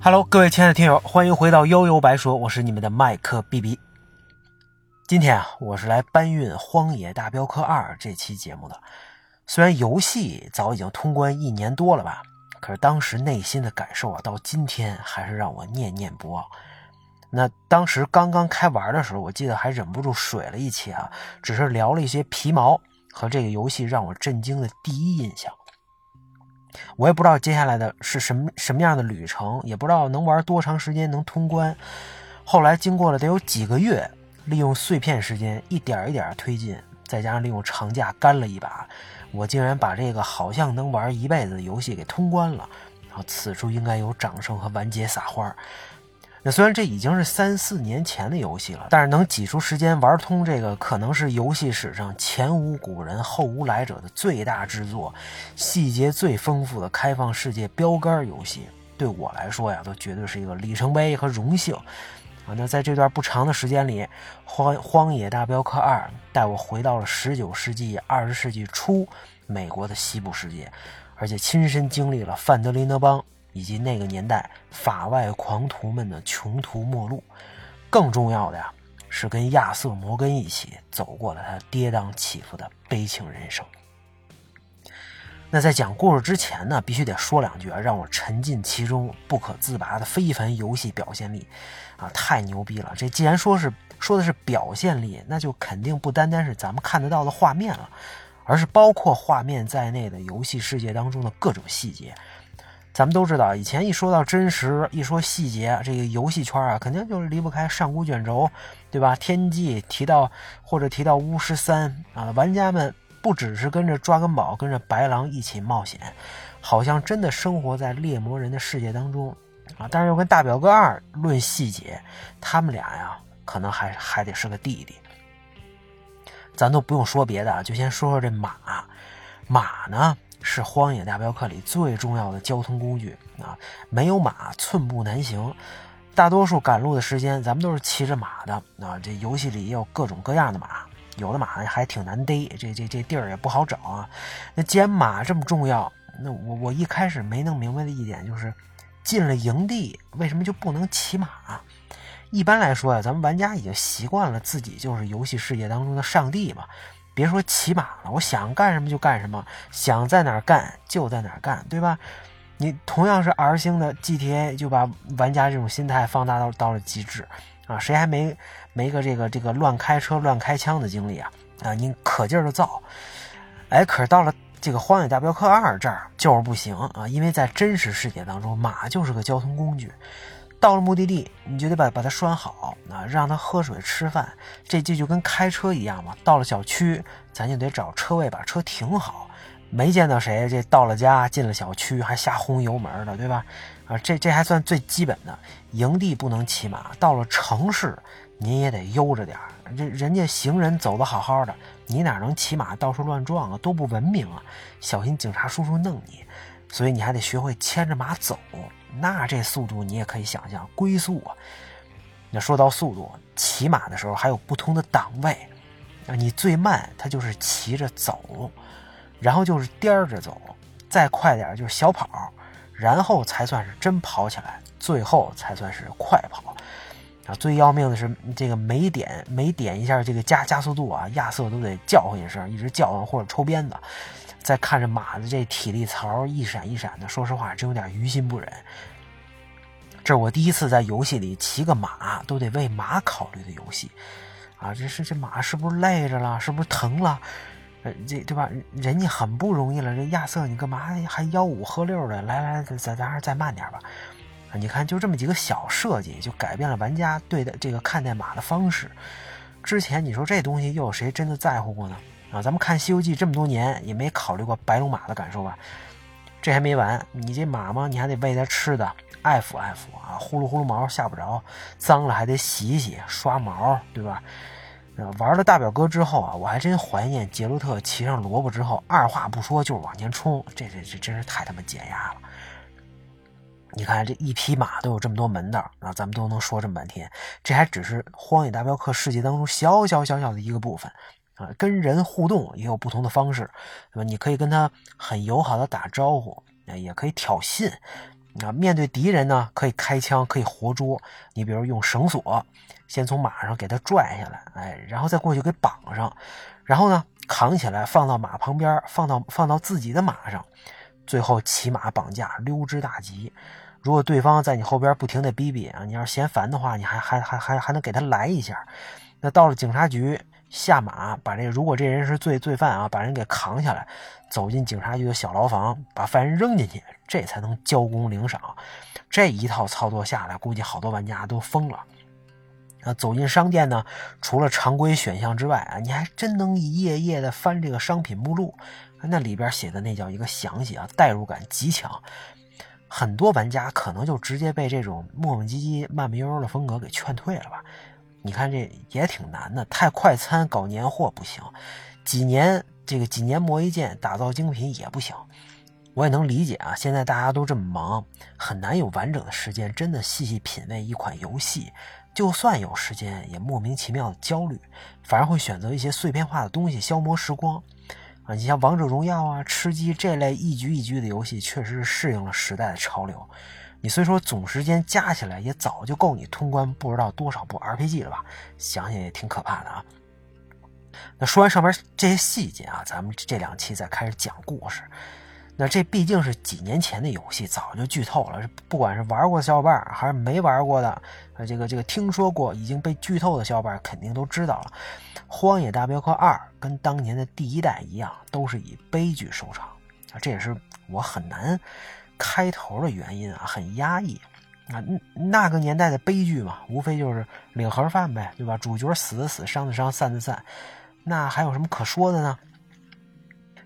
Hello，各位亲爱的听友，欢迎回到悠悠白说，我是你们的麦克 B B。今天啊，我是来搬运《荒野大镖客二》这期节目的。虽然游戏早已经通关一年多了吧，可是当时内心的感受啊，到今天还是让我念念不忘。那当时刚刚开玩的时候，我记得还忍不住水了一期啊，只是聊了一些皮毛和这个游戏让我震惊的第一印象。我也不知道接下来的是什么什么样的旅程，也不知道能玩多长时间能通关。后来经过了得有几个月，利用碎片时间一点一点推进，再加上利用长假干了一把，我竟然把这个好像能玩一辈子的游戏给通关了。然后此处应该有掌声和完结撒花。那虽然这已经是三四年前的游戏了，但是能挤出时间玩通这个，可能是游戏史上前无古人后无来者的最大制作，细节最丰富的开放世界标杆游戏，对我来说呀，都绝对是一个里程碑和荣幸啊！那在这段不长的时间里，《荒荒野大镖客二》带我回到了十九世纪二十世纪初美国的西部世界，而且亲身经历了范德林德邦。以及那个年代法外狂徒们的穷途末路，更重要的呀，是跟亚瑟·摩根一起走过了他跌宕起伏的悲情人生。那在讲故事之前呢，必须得说两句啊，让我沉浸其中不可自拔的非凡游戏表现力啊，太牛逼了！这既然说是说的是表现力，那就肯定不单单是咱们看得到的画面了，而是包括画面在内的游戏世界当中的各种细节。咱们都知道，以前一说到真实，一说细节，这个游戏圈啊，肯定就是离不开上古卷轴，对吧？天际提到或者提到巫师三啊，玩家们不只是跟着抓根宝、跟着白狼一起冒险，好像真的生活在猎魔人的世界当中啊。但是又跟大表哥二论细节，他们俩呀，可能还还得是个弟弟。咱都不用说别的啊，就先说说这马，马呢？是《荒野大镖客》里最重要的交通工具啊！没有马，寸步难行。大多数赶路的时间，咱们都是骑着马的啊。这游戏里也有各种各样的马，有的马还挺难逮，这这这地儿也不好找啊。那既然马这么重要，那我我一开始没弄明白的一点就是，进了营地为什么就不能骑马？一般来说呀，咱们玩家已经习惯了自己就是游戏世界当中的上帝嘛。别说骑马了，我想干什么就干什么，想在哪儿干就在哪儿干，对吧？你同样是 R 星的 GTA，就把玩家这种心态放大到到了极致啊！谁还没没个这个这个乱开车、乱开枪的经历啊？啊，你可劲儿的造，哎，可是到了这个《荒野大镖客二》这儿就是不行啊，因为在真实世界当中，马就是个交通工具。到了目的地，你就得把把它拴好啊，让它喝水吃饭。这这就跟开车一样嘛。到了小区，咱就得找车位把车停好。没见到谁这到了家进了小区还瞎轰油门的，对吧？啊，这这还算最基本的。营地不能骑马，到了城市您也得悠着点儿。这人家行人走的好好的，你哪能骑马到处乱撞啊？多不文明啊！小心警察叔叔弄你。所以你还得学会牵着马走。那这速度你也可以想象，龟速啊！那说到速度，骑马的时候还有不同的档位啊。你最慢，它就是骑着走，然后就是颠着走，再快点就是小跑，然后才算是真跑起来，最后才算是快跑啊。最要命的是，这个每点每点一下这个加加速度啊，亚瑟都得叫唤一声，一直叫唤或者抽鞭子。再看着马的这体力槽一闪一闪的，说实话真有点于心不忍。这是我第一次在游戏里骑个马都得为马考虑的游戏啊！这是这马是不是累着了？是不是疼了？呃，这对吧？人家很不容易了。这亚瑟，你干嘛还吆五喝六的？来来，咱咱还是再慢点吧。啊，你看，就这么几个小设计，就改变了玩家对待这个看待马的方式。之前你说这东西又有谁真的在乎过呢？啊，咱们看《西游记》这么多年，也没考虑过白龙马的感受吧？这还没完，你这马嘛，你还得喂它吃的，爱抚爱抚啊，呼噜呼噜毛下不着，脏了还得洗洗刷毛，对吧？玩了大表哥之后啊，我还真怀念杰洛特骑上萝卜之后，二话不说就是往前冲，这这这真是太他妈解压了。你看这一匹马都有这么多门道啊，咱们都能说这么半天，这还只是荒野大镖客世界当中小小小小的一个部分。啊，跟人互动也有不同的方式，对吧？你可以跟他很友好的打招呼，也可以挑衅，啊，面对敌人呢，可以开枪，可以活捉。你比如用绳索，先从马上给他拽下来，哎，然后再过去给绑上，然后呢，扛起来放到马旁边，放到放到自己的马上，最后骑马绑架，溜之大吉。如果对方在你后边不停的逼逼啊，你要是嫌烦的话，你还还还还还能给他来一下。那到了警察局，下马把这如果这人是罪罪犯啊，把人给扛下来，走进警察局的小牢房，把犯人扔进去，这才能交功领赏。这一套操作下来，估计好多玩家都疯了。啊，走进商店呢，除了常规选项之外啊，你还真能一页页的翻这个商品目录，那里边写的那叫一个详细啊，代入感极强。很多玩家可能就直接被这种磨磨唧唧、慢慢悠悠的风格给劝退了吧？你看这也挺难的，太快餐搞年货不行，几年这个几年磨一剑，打造精品也不行。我也能理解啊，现在大家都这么忙，很难有完整的时间真的细细品味一款游戏。就算有时间，也莫名其妙的焦虑，反而会选择一些碎片化的东西消磨时光。啊，你像王者荣耀啊、吃鸡这类一局一局的游戏，确实是适应了时代的潮流。你虽说总时间加起来也早就够你通关不知道多少部 RPG 了吧？想想也挺可怕的啊。那说完上边这些细节啊，咱们这两期再开始讲故事。那这毕竟是几年前的游戏，早就剧透了。不管是玩过的小伙伴，还是没玩过的，呃，这个这个听说过已经被剧透的小伙伴，肯定都知道了。《荒野大镖客二》跟当年的第一代一样，都是以悲剧收场啊，这也是我很难开头的原因啊，很压抑啊。那个年代的悲剧嘛，无非就是领盒饭呗，对吧？主角死的死，伤的伤，散的散，那还有什么可说的呢？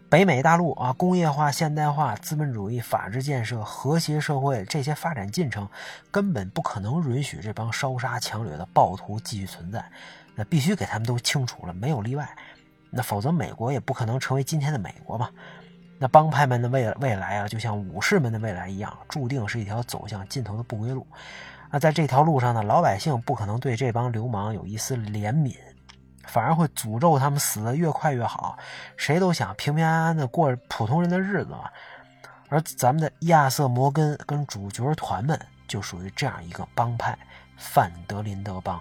北美大陆啊，工业化、现代化、资本主义、法治建设、和谐社会这些发展进程，根本不可能允许这帮烧杀抢掠的暴徒继续存在。那必须给他们都清除了，没有例外。那否则美国也不可能成为今天的美国嘛。那帮派们的未未来啊，就像武士们的未来一样，注定是一条走向尽头的不归路。那在这条路上呢，老百姓不可能对这帮流氓有一丝怜悯。反而会诅咒他们死得越快越好，谁都想平平安安的过普通人的日子嘛。而咱们的亚瑟摩根跟主角团们就属于这样一个帮派——范德林德帮。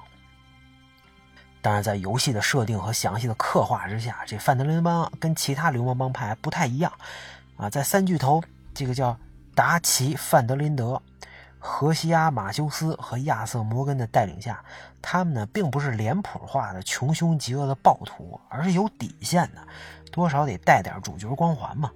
当然，在游戏的设定和详细的刻画之下，这范德林德帮跟其他流氓帮派不太一样啊。在三巨头，这个叫达奇·范德林德。荷西阿·马修斯和亚瑟·摩根的带领下，他们呢并不是脸谱化的穷凶极恶的暴徒，而是有底线的，多少得带点主角光环嘛。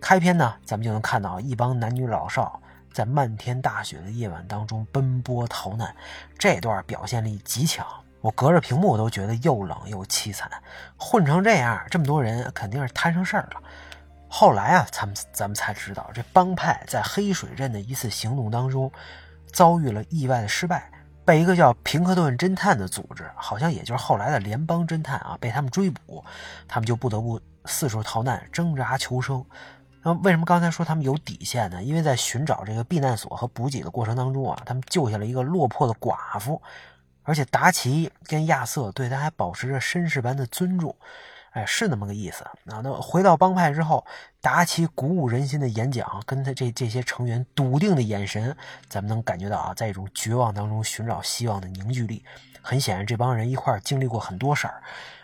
开篇呢，咱们就能看到一帮男女老少在漫天大雪的夜晚当中奔波逃难，这段表现力极强，我隔着屏幕我都觉得又冷又凄惨。混成这样，这么多人肯定是摊上事儿了。后来啊，咱们咱们才知道，这帮派在黑水镇的一次行动当中，遭遇了意外的失败，被一个叫平克顿侦探的组织，好像也就是后来的联邦侦探啊，被他们追捕，他们就不得不四处逃难，挣扎求生。那为什么刚才说他们有底线呢？因为在寻找这个避难所和补给的过程当中啊，他们救下了一个落魄的寡妇，而且达奇跟亚瑟对他还保持着绅士般的尊重。哎，是那么个意思啊。那回到帮派之后，达奇鼓舞人心的演讲，跟他这这些成员笃定的眼神，咱们能感觉到啊，在一种绝望当中寻找希望的凝聚力。很显然，这帮人一块经历过很多事儿，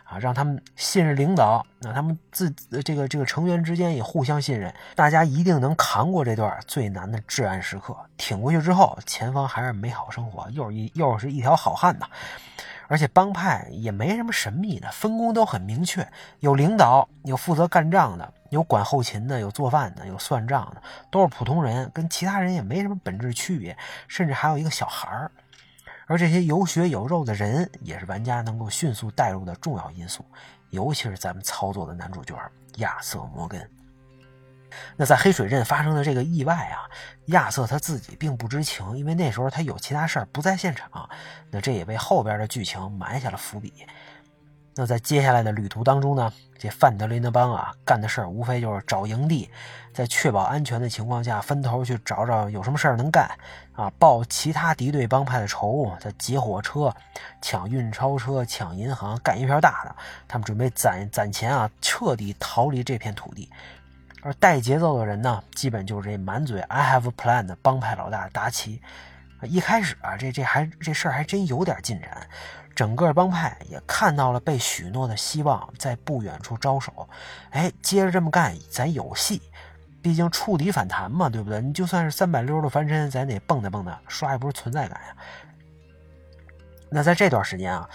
啊，让他们信任领导。那他们自这个这个成员之间也互相信任，大家一定能扛过这段最难的至暗时刻。挺过去之后，前方还是美好生活，又是一又是一条好汉呐。而且帮派也没什么神秘的，分工都很明确，有领导，有负责干仗的，有管后勤的，有做饭的，有算账的，都是普通人，跟其他人也没什么本质区别，甚至还有一个小孩儿。而这些有血有肉的人，也是玩家能够迅速带入的重要因素，尤其是咱们操作的男主角亚瑟·摩根。那在黑水镇发生的这个意外啊，亚瑟他自己并不知情，因为那时候他有其他事儿不在现场。那这也为后边的剧情埋下了伏笔。那在接下来的旅途当中呢，这范德林德邦啊干的事儿无非就是找营地，在确保安全的情况下分头去找找有什么事儿能干啊，报其他敌对帮派的仇，再劫火车、抢运钞车、抢银行，干一票大的。他们准备攒攒钱啊，彻底逃离这片土地。而带节奏的人呢，基本就是这满嘴 “I have a plan” 的帮派老大达奇。一开始啊，这这还这事儿还真有点进展，整个帮派也看到了被许诺的希望在不远处招手。哎，接着这么干，咱有戏。毕竟触底反弹嘛，对不对？你就算是三百六十度翻身，咱得蹦跶蹦跶，刷一波存在感呀。那在这段时间啊，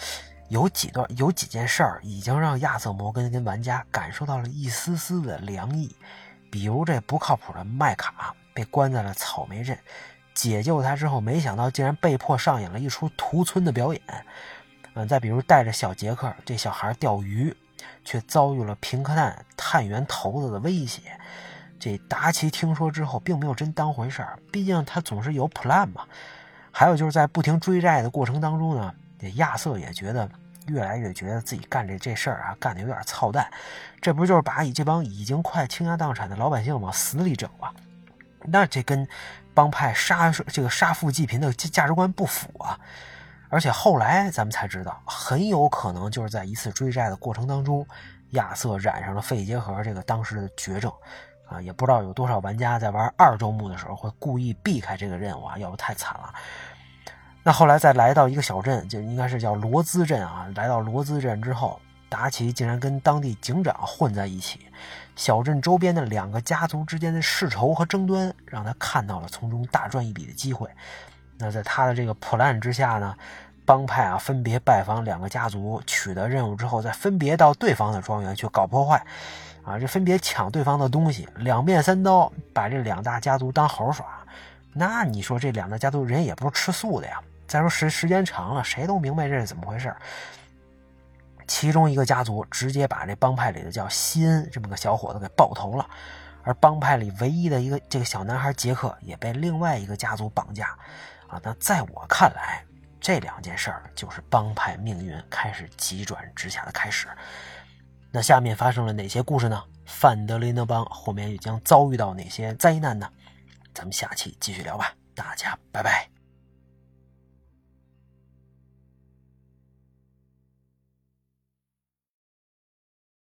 有几段有几件事儿已经让亚瑟摩根跟玩家感受到了一丝丝的凉意，比如这不靠谱的麦卡被关在了草莓镇，解救他之后，没想到竟然被迫上演了一出屠村的表演。嗯，再比如带着小杰克这小孩钓鱼，却遭遇了平克难探员头子的威胁。这达奇听说之后，并没有真当回事儿，毕竟他总是有 plan 嘛。还有就是在不停追债的过程当中呢，这亚瑟也觉得越来越觉得自己干这这事儿啊，干的有点操蛋。这不就是把这帮已经快倾家荡产的老百姓往死里整吗？那这跟帮派杀这个杀富济贫的价值观不符啊！而且后来咱们才知道，很有可能就是在一次追债的过程当中，亚瑟染上了肺结核这个当时的绝症。啊，也不知道有多少玩家在玩二周目的时候会故意避开这个任务啊，要不太惨了。那后来再来到一个小镇，就应该是叫罗兹镇啊。来到罗兹镇之后，达奇竟然跟当地警长混在一起，小镇周边的两个家族之间的世仇和争端，让他看到了从中大赚一笔的机会。那在他的这个 plan 之下呢，帮派啊分别拜访两个家族，取得任务之后，再分别到对方的庄园去搞破坏。啊，这分别抢对方的东西，两面三刀，把这两大家族当猴耍。那你说这两大家族人也不是吃素的呀？再说时时间长了，谁都明白这是怎么回事。其中一个家族直接把这帮派里的叫西恩这么个小伙子给爆头了，而帮派里唯一的一个这个小男孩杰克也被另外一个家族绑架。啊，那在我看来，这两件事儿就是帮派命运开始急转直下的开始。那下面发生了哪些故事呢？范德林德邦后面又将遭遇到哪些灾难呢？咱们下期继续聊吧，大家拜拜。